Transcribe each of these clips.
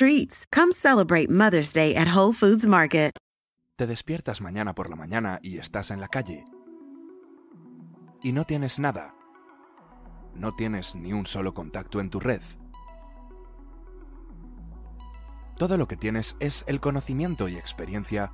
Come celebrate Mother's Day at Whole Foods Market. Te despiertas mañana por la mañana y estás en la calle. Y no tienes nada. No tienes ni un solo contacto en tu red. Todo lo que tienes es el conocimiento y experiencia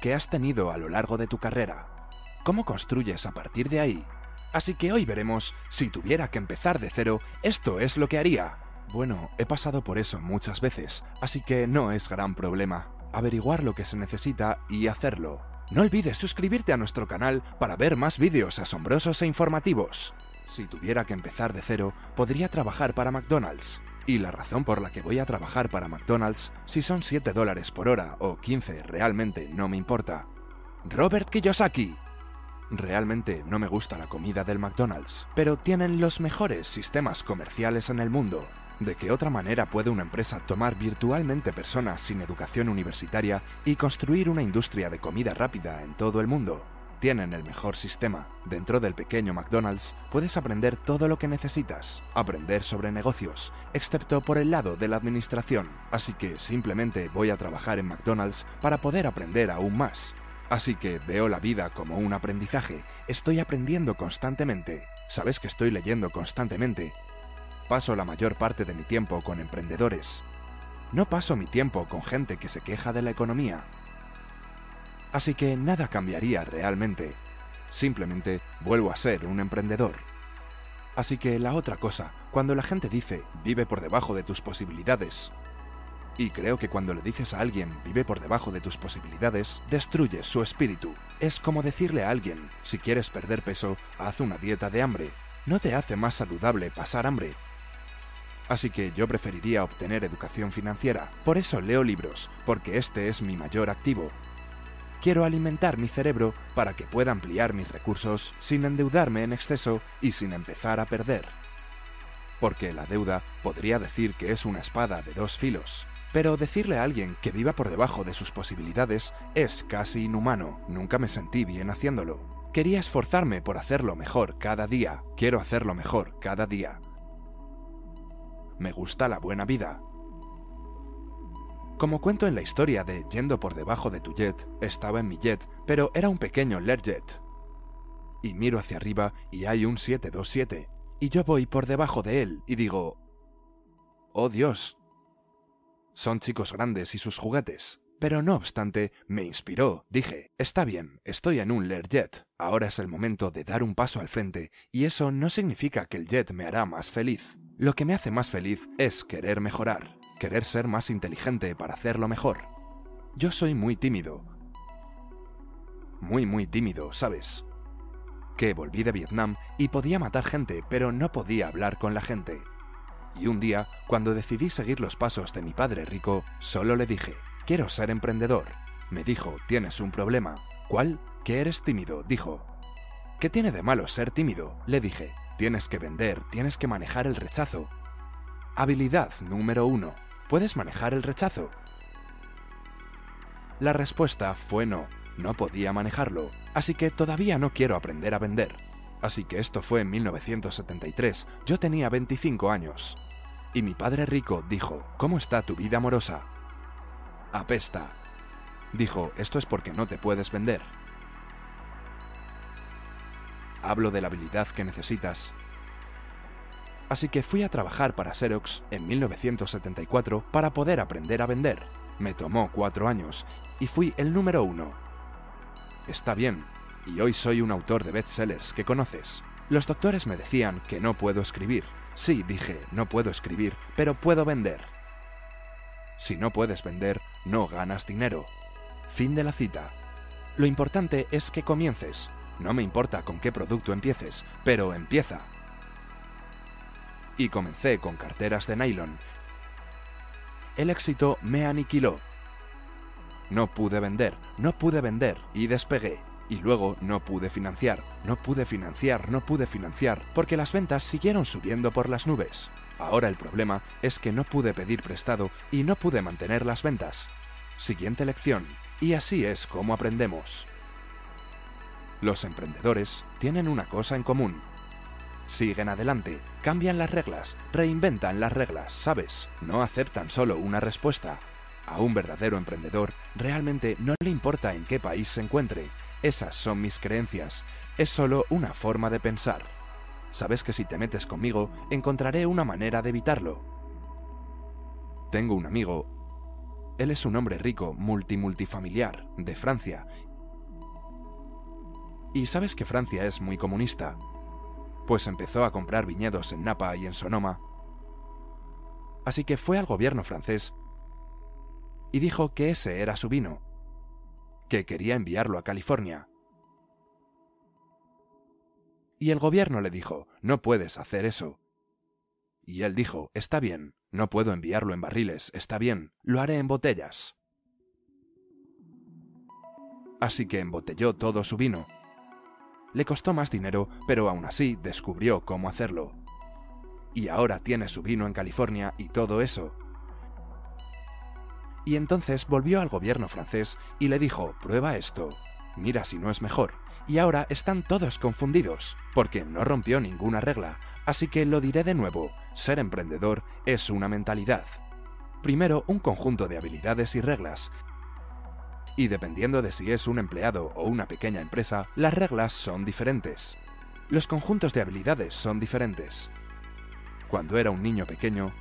que has tenido a lo largo de tu carrera. ¿Cómo construyes a partir de ahí? Así que hoy veremos, si tuviera que empezar de cero, esto es lo que haría. Bueno, he pasado por eso muchas veces, así que no es gran problema. Averiguar lo que se necesita y hacerlo. No olvides suscribirte a nuestro canal para ver más vídeos asombrosos e informativos. Si tuviera que empezar de cero, podría trabajar para McDonald's. Y la razón por la que voy a trabajar para McDonald's, si son 7 dólares por hora o 15, realmente no me importa. Robert Kiyosaki. Realmente no me gusta la comida del McDonald's, pero tienen los mejores sistemas comerciales en el mundo. ¿De qué otra manera puede una empresa tomar virtualmente personas sin educación universitaria y construir una industria de comida rápida en todo el mundo? Tienen el mejor sistema. Dentro del pequeño McDonald's puedes aprender todo lo que necesitas, aprender sobre negocios, excepto por el lado de la administración. Así que simplemente voy a trabajar en McDonald's para poder aprender aún más. Así que veo la vida como un aprendizaje. Estoy aprendiendo constantemente. Sabes que estoy leyendo constantemente. Paso la mayor parte de mi tiempo con emprendedores. No paso mi tiempo con gente que se queja de la economía. Así que nada cambiaría realmente. Simplemente vuelvo a ser un emprendedor. Así que la otra cosa, cuando la gente dice vive por debajo de tus posibilidades, y creo que cuando le dices a alguien vive por debajo de tus posibilidades, destruyes su espíritu. Es como decirle a alguien, si quieres perder peso, haz una dieta de hambre. No te hace más saludable pasar hambre. Así que yo preferiría obtener educación financiera. Por eso leo libros, porque este es mi mayor activo. Quiero alimentar mi cerebro para que pueda ampliar mis recursos sin endeudarme en exceso y sin empezar a perder. Porque la deuda podría decir que es una espada de dos filos. Pero decirle a alguien que viva por debajo de sus posibilidades es casi inhumano. Nunca me sentí bien haciéndolo. Quería esforzarme por hacerlo mejor cada día. Quiero hacerlo mejor cada día. Me gusta la buena vida. Como cuento en la historia de Yendo por debajo de tu jet, estaba en mi jet, pero era un pequeño Learjet. Y miro hacia arriba y hay un 727. Y yo voy por debajo de él y digo, oh Dios, son chicos grandes y sus juguetes. Pero no obstante, me inspiró. Dije, está bien, estoy en un Learjet. Ahora es el momento de dar un paso al frente, y eso no significa que el jet me hará más feliz. Lo que me hace más feliz es querer mejorar, querer ser más inteligente para hacerlo mejor. Yo soy muy tímido. Muy, muy tímido, ¿sabes? Que volví de Vietnam y podía matar gente, pero no podía hablar con la gente. Y un día, cuando decidí seguir los pasos de mi padre rico, solo le dije, quiero ser emprendedor. Me dijo, tienes un problema. ¿Cuál? Que eres tímido, dijo. ¿Qué tiene de malo ser tímido? Le dije, tienes que vender, tienes que manejar el rechazo. Habilidad número uno. ¿Puedes manejar el rechazo? La respuesta fue no, no podía manejarlo, así que todavía no quiero aprender a vender. Así que esto fue en 1973, yo tenía 25 años. Y mi padre rico dijo, ¿cómo está tu vida amorosa? Apesta. Dijo, esto es porque no te puedes vender. Hablo de la habilidad que necesitas. Así que fui a trabajar para Xerox en 1974 para poder aprender a vender. Me tomó cuatro años y fui el número uno. Está bien, y hoy soy un autor de bestsellers que conoces. Los doctores me decían que no puedo escribir. Sí, dije, no puedo escribir, pero puedo vender. Si no puedes vender, no ganas dinero. Fin de la cita. Lo importante es que comiences. No me importa con qué producto empieces, pero empieza. Y comencé con carteras de nylon. el éxito me aniquiló. No pude vender, no pude vender y despegué. Y luego no pude financiar, no pude financiar, no pude financiar, porque las ventas siguieron subiendo por las nubes. Ahora el problema es que no pude pedir prestado y no pude mantener las ventas. Siguiente lección. Y así es como aprendemos. Los emprendedores tienen una cosa en común. Siguen adelante, cambian las reglas, reinventan las reglas, ¿sabes? No aceptan solo una respuesta. A un verdadero emprendedor realmente no le importa en qué país se encuentre. Esas son mis creencias. Es solo una forma de pensar. Sabes que si te metes conmigo, encontraré una manera de evitarlo. Tengo un amigo. Él es un hombre rico, multimultifamiliar, de Francia. Y sabes que Francia es muy comunista. Pues empezó a comprar viñedos en Napa y en Sonoma. Así que fue al gobierno francés y dijo que ese era su vino, que quería enviarlo a California. Y el gobierno le dijo, no puedes hacer eso. Y él dijo, está bien, no puedo enviarlo en barriles, está bien, lo haré en botellas. Así que embotelló todo su vino. Le costó más dinero, pero aún así descubrió cómo hacerlo. Y ahora tiene su vino en California y todo eso, y entonces volvió al gobierno francés y le dijo, prueba esto, mira si no es mejor. Y ahora están todos confundidos, porque no rompió ninguna regla, así que lo diré de nuevo, ser emprendedor es una mentalidad. Primero, un conjunto de habilidades y reglas, y dependiendo de si es un empleado o una pequeña empresa, las reglas son diferentes. Los conjuntos de habilidades son diferentes. Cuando era un niño pequeño,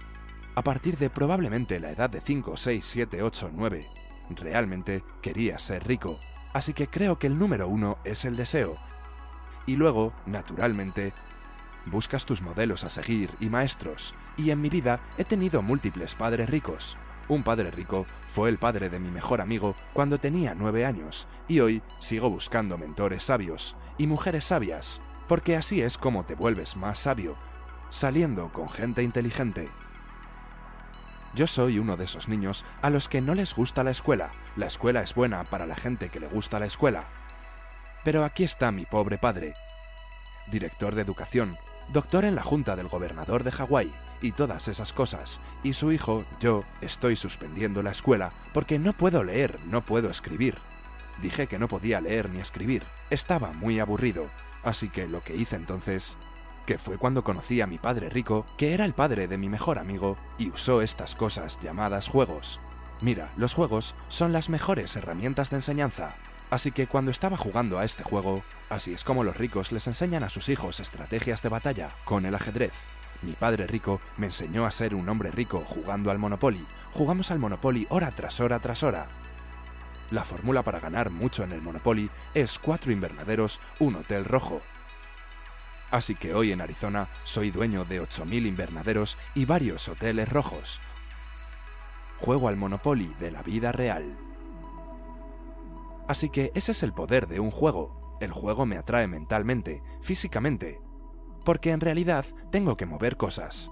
a partir de probablemente la edad de 5, 6, 7, 8, 9, realmente quería ser rico, así que creo que el número uno es el deseo. Y luego, naturalmente, buscas tus modelos a seguir y maestros, y en mi vida he tenido múltiples padres ricos. Un padre rico fue el padre de mi mejor amigo cuando tenía nueve años, y hoy sigo buscando mentores sabios y mujeres sabias, porque así es como te vuelves más sabio, saliendo con gente inteligente. Yo soy uno de esos niños a los que no les gusta la escuela. La escuela es buena para la gente que le gusta la escuela. Pero aquí está mi pobre padre, director de educación, doctor en la junta del gobernador de Hawái y todas esas cosas, y su hijo, yo, estoy suspendiendo la escuela porque no puedo leer, no puedo escribir. Dije que no podía leer ni escribir, estaba muy aburrido, así que lo que hice entonces que fue cuando conocí a mi padre rico, que era el padre de mi mejor amigo, y usó estas cosas llamadas juegos. Mira, los juegos son las mejores herramientas de enseñanza, así que cuando estaba jugando a este juego, así es como los ricos les enseñan a sus hijos estrategias de batalla, con el ajedrez. Mi padre rico me enseñó a ser un hombre rico jugando al Monopoly. Jugamos al Monopoly hora tras hora tras hora. La fórmula para ganar mucho en el Monopoly es cuatro invernaderos, un hotel rojo, Así que hoy en Arizona soy dueño de 8.000 invernaderos y varios hoteles rojos. Juego al Monopoly de la vida real. Así que ese es el poder de un juego. El juego me atrae mentalmente, físicamente, porque en realidad tengo que mover cosas.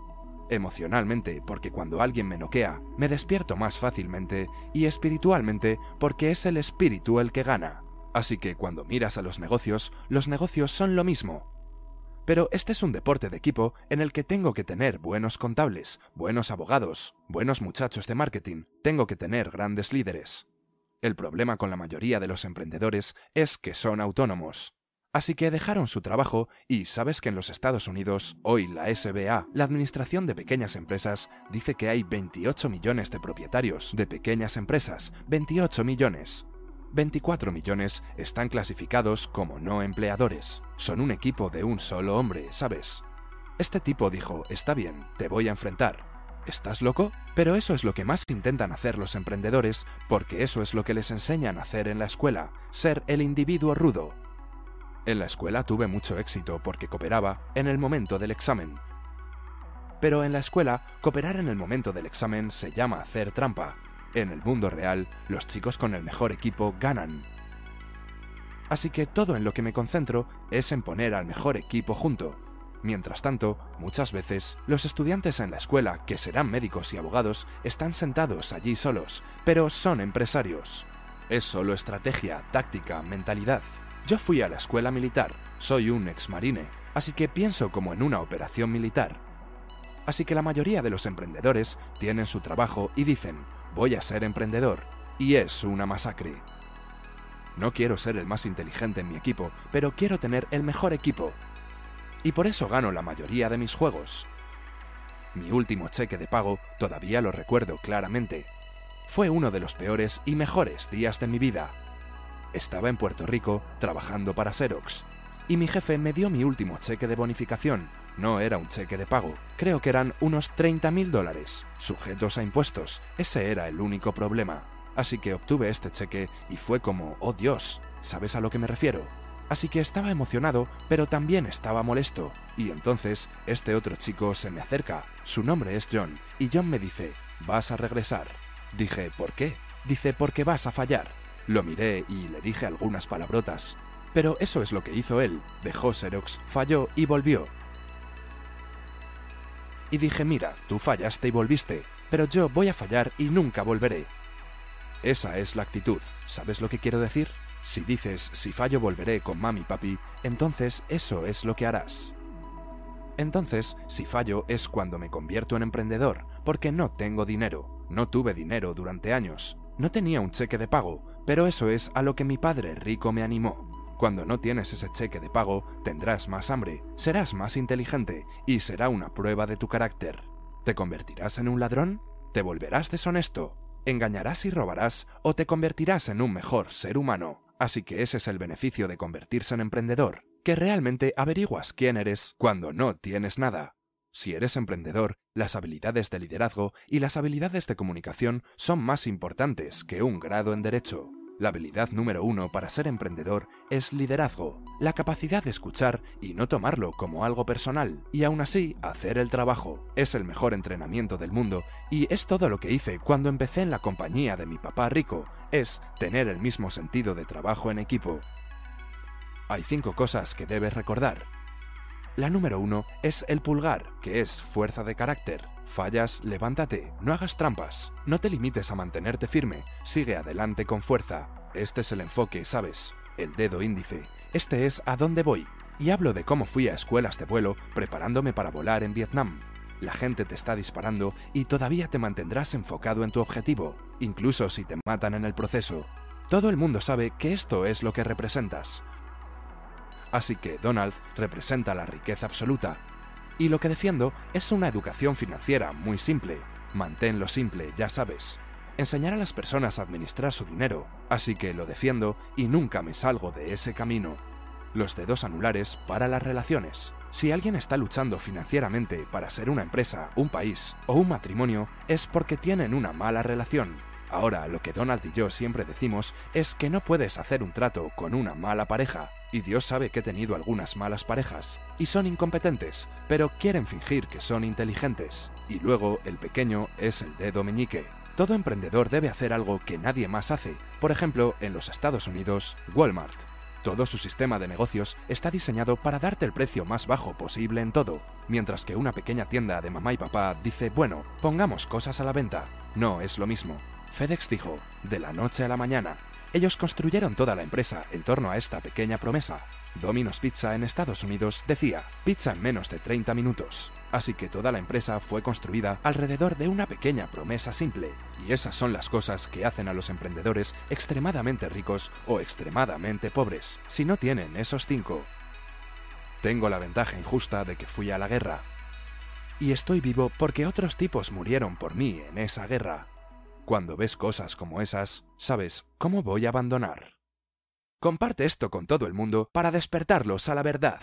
Emocionalmente, porque cuando alguien me noquea, me despierto más fácilmente, y espiritualmente, porque es el espíritu el que gana. Así que cuando miras a los negocios, los negocios son lo mismo. Pero este es un deporte de equipo en el que tengo que tener buenos contables, buenos abogados, buenos muchachos de marketing, tengo que tener grandes líderes. El problema con la mayoría de los emprendedores es que son autónomos. Así que dejaron su trabajo y sabes que en los Estados Unidos, hoy la SBA, la Administración de Pequeñas Empresas, dice que hay 28 millones de propietarios de pequeñas empresas. 28 millones. 24 millones están clasificados como no empleadores. Son un equipo de un solo hombre, ¿sabes? Este tipo dijo, está bien, te voy a enfrentar. ¿Estás loco? Pero eso es lo que más intentan hacer los emprendedores porque eso es lo que les enseñan a hacer en la escuela, ser el individuo rudo. En la escuela tuve mucho éxito porque cooperaba en el momento del examen. Pero en la escuela, cooperar en el momento del examen se llama hacer trampa, en el mundo real, los chicos con el mejor equipo ganan. Así que todo en lo que me concentro es en poner al mejor equipo junto. Mientras tanto, muchas veces, los estudiantes en la escuela, que serán médicos y abogados, están sentados allí solos, pero son empresarios. Es solo estrategia, táctica, mentalidad. Yo fui a la escuela militar, soy un ex-marine, así que pienso como en una operación militar. Así que la mayoría de los emprendedores tienen su trabajo y dicen, voy a ser emprendedor, y es una masacre. No quiero ser el más inteligente en mi equipo, pero quiero tener el mejor equipo, y por eso gano la mayoría de mis juegos. Mi último cheque de pago todavía lo recuerdo claramente. Fue uno de los peores y mejores días de mi vida. Estaba en Puerto Rico trabajando para Xerox, y mi jefe me dio mi último cheque de bonificación. No era un cheque de pago, creo que eran unos 30 mil dólares, sujetos a impuestos. Ese era el único problema. Así que obtuve este cheque y fue como, oh Dios, ¿sabes a lo que me refiero? Así que estaba emocionado, pero también estaba molesto. Y entonces este otro chico se me acerca. Su nombre es John, y John me dice, vas a regresar. Dije, ¿por qué? Dice, porque vas a fallar. Lo miré y le dije algunas palabrotas. Pero eso es lo que hizo él. Dejó Xerox, falló y volvió. Y dije, mira, tú fallaste y volviste, pero yo voy a fallar y nunca volveré. Esa es la actitud. ¿Sabes lo que quiero decir? Si dices, si fallo volveré con mami papi, entonces eso es lo que harás. Entonces, si fallo es cuando me convierto en emprendedor, porque no tengo dinero. No tuve dinero durante años. No tenía un cheque de pago, pero eso es a lo que mi padre rico me animó. Cuando no tienes ese cheque de pago, tendrás más hambre, serás más inteligente y será una prueba de tu carácter. ¿Te convertirás en un ladrón? ¿Te volverás deshonesto? ¿Engañarás y robarás o te convertirás en un mejor ser humano? Así que ese es el beneficio de convertirse en emprendedor, que realmente averiguas quién eres cuando no tienes nada. Si eres emprendedor, las habilidades de liderazgo y las habilidades de comunicación son más importantes que un grado en derecho. La habilidad número uno para ser emprendedor es liderazgo, la capacidad de escuchar y no tomarlo como algo personal, y aún así hacer el trabajo. Es el mejor entrenamiento del mundo y es todo lo que hice cuando empecé en la compañía de mi papá rico, es tener el mismo sentido de trabajo en equipo. Hay cinco cosas que debes recordar. La número uno es el pulgar, que es fuerza de carácter. Fallas, levántate, no hagas trampas, no te limites a mantenerte firme, sigue adelante con fuerza. Este es el enfoque, ¿sabes? El dedo índice. Este es a dónde voy. Y hablo de cómo fui a escuelas de vuelo preparándome para volar en Vietnam. La gente te está disparando y todavía te mantendrás enfocado en tu objetivo, incluso si te matan en el proceso. Todo el mundo sabe que esto es lo que representas. Así que Donald representa la riqueza absoluta, y lo que defiendo es una educación financiera muy simple. Manténlo simple, ya sabes. Enseñar a las personas a administrar su dinero, así que lo defiendo y nunca me salgo de ese camino. Los dedos anulares para las relaciones. Si alguien está luchando financieramente para ser una empresa, un país o un matrimonio, es porque tienen una mala relación. Ahora, lo que Donald y yo siempre decimos es que no puedes hacer un trato con una mala pareja, y Dios sabe que he tenido algunas malas parejas, y son incompetentes, pero quieren fingir que son inteligentes. Y luego, el pequeño es el dedo meñique. Todo emprendedor debe hacer algo que nadie más hace. Por ejemplo, en los Estados Unidos, Walmart. Todo su sistema de negocios está diseñado para darte el precio más bajo posible en todo, mientras que una pequeña tienda de mamá y papá dice, bueno, pongamos cosas a la venta. No es lo mismo. FedEx dijo, de la noche a la mañana. Ellos construyeron toda la empresa en torno a esta pequeña promesa. Domino's Pizza en Estados Unidos decía, pizza en menos de 30 minutos. Así que toda la empresa fue construida alrededor de una pequeña promesa simple. Y esas son las cosas que hacen a los emprendedores extremadamente ricos o extremadamente pobres, si no tienen esos cinco. Tengo la ventaja injusta de que fui a la guerra. Y estoy vivo porque otros tipos murieron por mí en esa guerra. Cuando ves cosas como esas, sabes cómo voy a abandonar. Comparte esto con todo el mundo para despertarlos a la verdad.